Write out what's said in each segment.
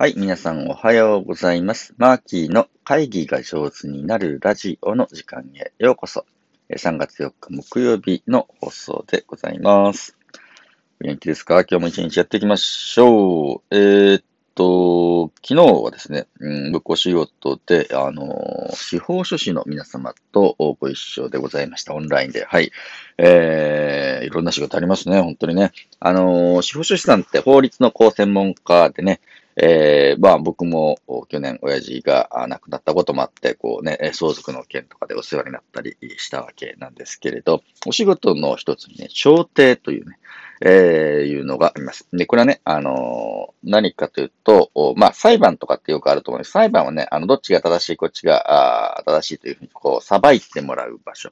はい、皆さんおはようございます。マーキーの会議が上手になるラジオの時間へようこそ。3月4日木曜日の放送でございます。お元気ですか？今日も一日やっていきましょう。えーっと、昨日はですね、うん、僕お仕事で、あの司法書士の皆様とご一緒でございました。オンラインで。はい。えー、いろんな仕事ありますね。本当にね。あの司法書士さんって法律のこう専門家でね、えー、まあ僕も去年親父が亡くなったこともあって、こうね、相続の件とかでお世話になったりしたわけなんですけれど、お仕事の一つにね、調停というね、えー、いうのがあります。で、これはね、あのー何かというと、まあ裁判とかってよくあると思うんです。裁判はね、あの、どっちが正しい、こっちがあ正しいというふうに、こう、裁いてもらう場所。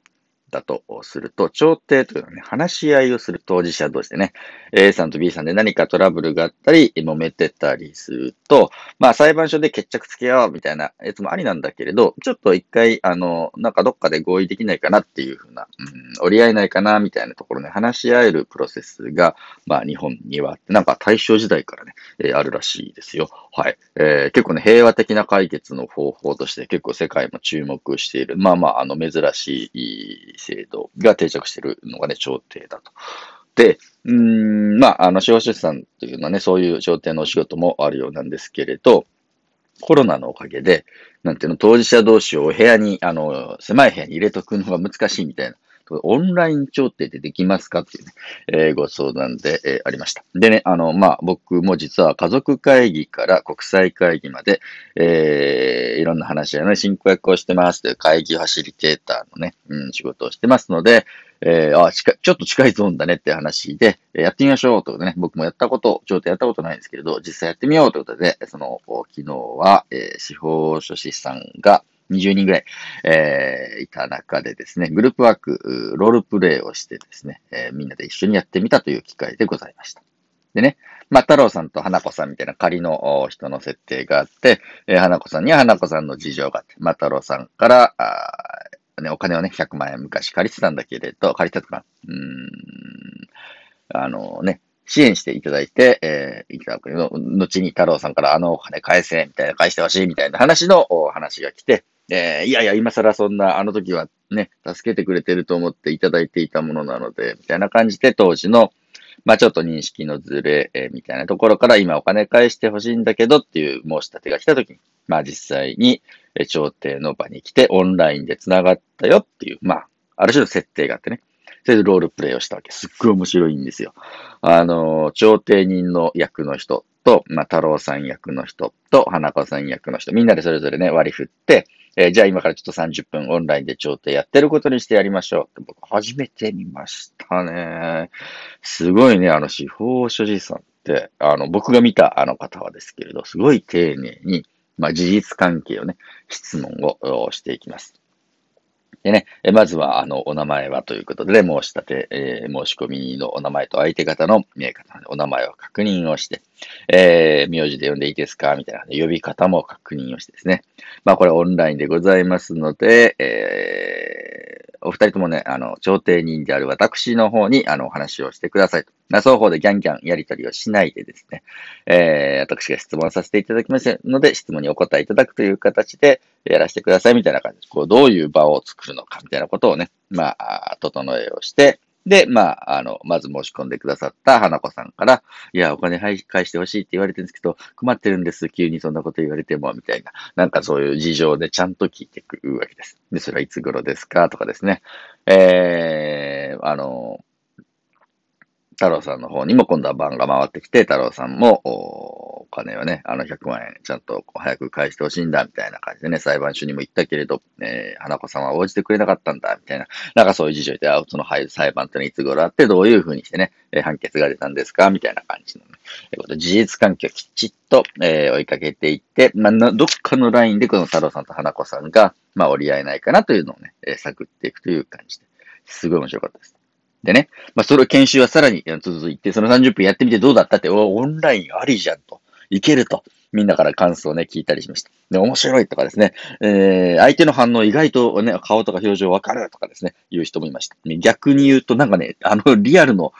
だとすると、調停というのはね、話し合いをする当事者同士でね、A さんと B さんで何かトラブルがあったり、揉めてたりすると、まあ裁判所で決着つけようみたいなやつもありなんだけれど、ちょっと一回、あの、なんかどっかで合意できないかなっていうふうな、うん、折り合えないかなみたいなところね、話し合えるプロセスが、まあ日本にはあって、なんか大正時代からね、えーあるらしいですよ。はい。えー結構ね、平和的な解決の方法として結構世界も注目している、まあまあ、あの、珍しい制度が定着しているのがね、朝廷だと。で、うん、まあ、あの、司法書士さんというのはね、そういう朝廷のお仕事もあるようなんですけれど、コロナのおかげで、なんていうの、当事者同士をお部屋に、あの、狭い部屋に入れとくのが難しいみたいな。オンライン調停でできますかっていうね、えーご相談で、えーありました。でね、あの、まあ、僕も実は家族会議から国際会議まで、えーいろんな話し合いの進行役をしてますという会議ファシリテーターのね、うん、仕事をしてますので、えーあ近、ちょっと近いゾーンだねって話で、えーやってみましょうということでね、僕もやったこと、ちょっとやったことないんですけれど、実際やってみようということで、その、昨日は、えー司法書士さんが20人ぐらい、えーいた中でですね、グループワーク、ロールプレイをしてですね、えーみんなで一緒にやってみたという機会でございました。でね、まあ、太郎さんと花子さんみたいな仮の人の設定があって、えー花子さんには花子さんの事情があって、まあ、太郎さんから、あね、お金をね、100万円昔借りてたんだけれど、借りてたかなうん、あのね、支援していただいて、えー、いただくの、後に太郎さんからあのお金返せ、みたいな、返してほしい、みたいな話のお話が来て、えーいやいや、今更そんな、あの時はね、助けてくれてると思っていただいていたものなので、みたいな感じで当時の、まあちょっと認識のずれ、えーみたいなところから今お金返してほしいんだけどっていう申し立てが来た時に、まあ実際に、えー調停の場に来てオンラインで繋がったよっていう、まあ、ある種の設定があってね。それでロールプレイをしたわけ。すっごい面白いんですよ。あの、調停人の役の人と、まあ、太郎さん役の人と、花子さん役の人、みんなでそれぞれね、割り振って、えーじゃあ今からちょっと30分オンラインで調停やってることにしてやりましょうって僕初めて見ましたね。すごいね、あの司法書士さんって、あの僕が見たあの方はですけれど、すごい丁寧に、まあ事実関係をね、質問をしていきます。でね、まずは、あの、お名前はということで、申し立て、えー申し込みのお名前と相手方の見、え方のお名前を確認をして、えー名字で呼んでいいですかみたいな、呼び方も確認をしてですね。まあ、これオンラインでございますので、えーお二人ともね、あの、調停人である私の方に、あの、お話をしてくださいと。ま双方でギャンギャンやり取りをしないでですね、えー私が質問させていただきますので、質問にお答えいただくという形でやらせてくださいみたいな感じで、こう、どういう場を作るのかみたいなことをね、ま、あ整えをして、で、まあ、あの、まず申し込んでくださった花子さんから、いや、お金返してほしいって言われてるんですけど、困ってるんです。急にそんなこと言われても、みたいな。なんかそういう事情でちゃんと聞いてくるわけです。で、それはいつ頃ですか？とかですね。えー、あの、太郎さんの方にも今度は番が回ってきて、太郎さんもお金をね、あの100万円ちゃんと早く返してほしいんだ、みたいな感じでね、裁判所にも行ったけれど、えー花子さんは応じてくれなかったんだ、みたいな。なんかそういう事情で、あその裁判ってのはいつ頃あって、どういうふうにしてね、えー判決が出たんですかみたいな感じのね、事実関係をきちっと、えー追いかけていって、まあ、どっかのラインでこの太郎さんと花子さんが、まあ、折り合えないかなというのをね、えー探っていくという感じで、すごい面白かったです。でね、まあ、それ研修はさらに続いて、その30分やってみてどうだったって、オンラインありじゃんと。いけると。みんなから感想をね、聞いたりしました。で、面白いとかですね、えー、相手の反応意外とね、顔とか表情わかるとかですね、言う人もいました。逆に言うと、なんかね、あの、リアルの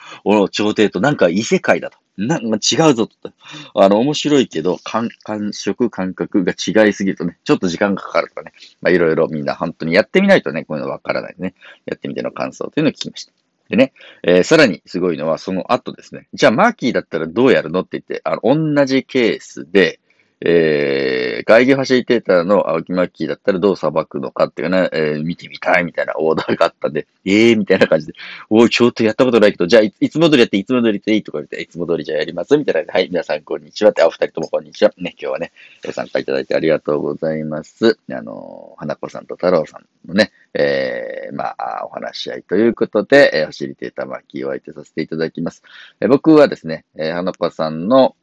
調停となんか異世界だと。なんか違うぞと。あの、面白いけど、感、感触、感覚が違いすぎるとね、ちょっと時間がかかるとかね。まあ、いろいろみんな本当にやってみないとね、こういうのわからないね。やってみての感想というのを聞きました。でね、えー、さらにすごいのは、その後ですね。じゃあ、マーキーだったらどうやるのって言って、あの、同じケースで、えー、会議ファシリテーターの青木マッキーだったらどう裁くのかっていうね、えー、見てみたいみたいなオーダーがあったんで、え えー、みたいな感じで、おい、ちょっとやったことないけど、じゃあい、いつも通りやって、いつも通りでいいとか言って、いつも通りじゃあやりますみたいなはい、皆さんこんにちはって、お二人ともこんにちは。ね、今日はね、ご参加いただいてありがとうございます。あの、花子さんと太郎さんのね、えー、まあ、お話し合いということで、えー、ファシリテーターマッキーを相手させていただきます。えー、僕はですね、えー、花子さんの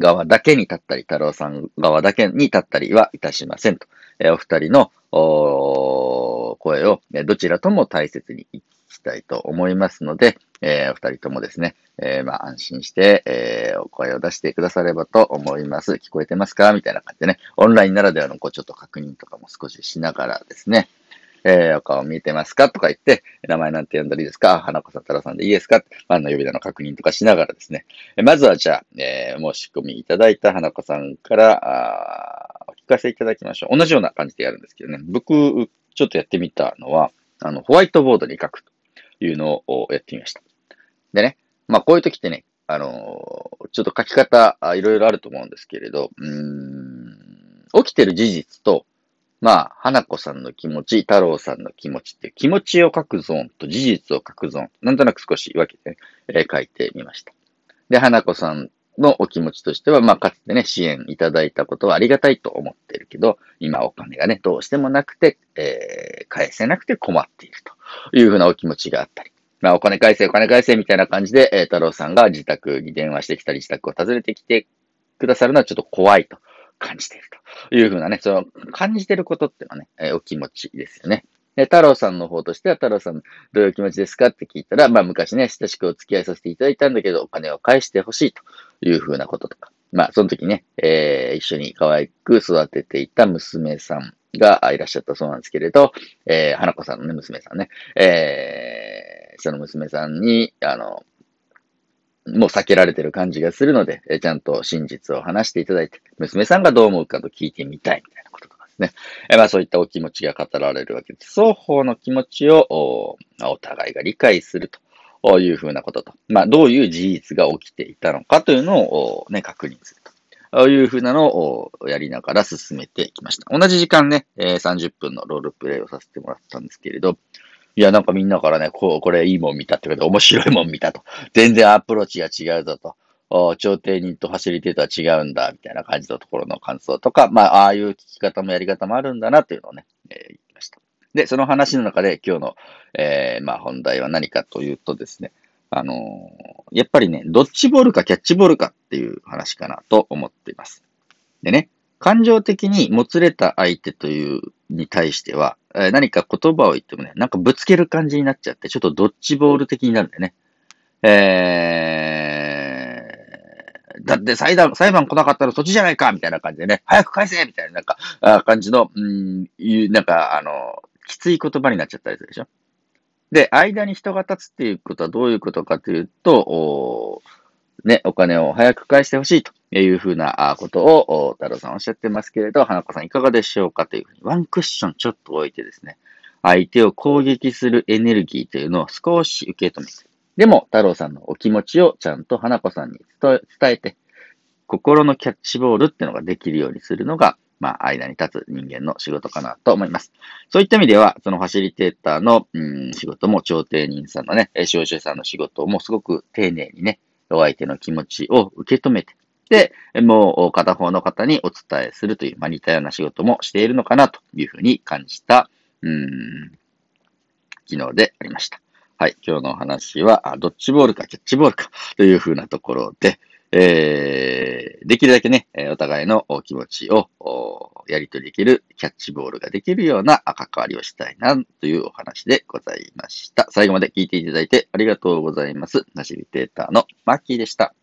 側だけに立ったり、太郎さん側だけに立ったりはいたしませんと。お二人の声をどちらとも大切にいきたいと思いますので、お二人ともですね、安心して、お声を出してくださればと思います。聞こえてますか？みたいな感じでね、オンラインならではのちょっと確認とかも少ししながらですね、えー、お顔見えてますか？とか言って、名前なんて呼んだらいいですか？花子さん、太郎さんでいいですか？ファンの呼び名の確認とかしながらですね。まずはじゃあ、えー、申し込みいただいた花子さんから、あお聞かせいただきましょう。同じような感じでやるんですけどね。僕、ちょっとやってみたのは、あの、ホワイトボードに書くというのをやってみました。でね、まあこういう時ってね、あのー、ちょっと書き方、いろいろあると思うんですけれど、うーん、起きてる事実とまあ、花子さんの気持ち、太郎さんの気持ちっていう気持ちを書くゾーンと事実を書くゾーン、なんとなく少し分けて、ね、えー、書いてみました。で、花子さんのお気持ちとしては、まあ、かつてね、支援いただいたことはありがたいと思ってるけど、今お金がね、どうしてもなくて、えー、返せなくて困っているというふうなお気持ちがあったり。まあ、お金返せ、お金返せ、みたいな感じで、えー、太郎さんが自宅に電話してきたり、自宅を訪ねてきてくださるのはちょっと怖いと感じているというふうなね、その感じてることっていうのはね、えー、お気持ちですよね。で、太郎さんの方としては、太郎さん、どういう気持ちですかって聞いたら、まあ昔ね、親しくお付き合いさせていただいたんだけど、お金を返してほしいというふうなこととか。まあ、その時ね、えー、一緒に可愛く育てていた娘さんがいらっしゃったそうなんですけれど、えー、花子さんのね、娘さんね、えー、その娘さんに、あの、もう避けられてる感じがするので、えちゃんと真実を話していただいて、娘さんがどう思うかと聞いてみたいみたいなこととかですね。えまあそういったお気持ちが語られるわけです。双方の気持ちをおお互いが理解するというふうなことと、まあどういう事実が起きていたのかというのをね、確認すると。いうふうなのをやりながら進めてきました。同じ時間ね、え30分のロールプレイをさせてもらったんですけれど、いや、なんかみんなからね、こう、これいいもん見たってことで面白いもん見たと。全然アプローチが違うぞと。お調停人とファシリテーターは違うんだ、みたいな感じのところの感想とか、まあ、ああいう聞き方もやり方もあるんだな、というのをね、えー、言いました。で、その話の中で今日の、えー、まあ、本題は何かというとですね、あのー、やっぱりね、ドッジボールかキャッチボールかっていう話かなと思っています。でね、感情的にもつれた相手というに対しては、え何か言葉を言ってもね、なんかぶつける感じになっちゃって、ちょっとドッジボール的になるんだよね。えー、だって裁判、裁判来なかったらそっちじゃないかみたいな感じでね、早く返せみたいな、なんか、あ感じの、うん、いう、なんか、あの、きつい言葉になっちゃったりするでしょ。で、間に人が立つっていうことはどういうことかというと、おね、お金を早く返してほしいというふうなことを太郎さんおっしゃってますけれど、花子さんいかがでしょうかというふうに、ワンクッションちょっと置いてですね、相手を攻撃するエネルギーというのを少し受け止めて、でも太郎さんのお気持ちをちゃんと花子さんに伝えて、心のキャッチボールっていうのができるようにするのが、まあ、間に立つ人間の仕事かなと思います。そういった意味では、そのファシリテーターの、うん、仕事も、調停人さんのね、司法さんの仕事もすごく丁寧にね、お相手の気持ちを受け止めて、もう片方の方にお伝えするという、まあ、似たような仕事もしているのかなというふうに感じた、うん、昨日でありました。はい。今日のお話は、ドッジボールかキャッチボールかというふうなところで、えー、できるだけね、お互いの気持ちをやり取りできるキャッチボールができるような関わりをしたいなというお話でございました。最後まで聞いていただいてありがとうございます。ナシリテーターのマッキーでした。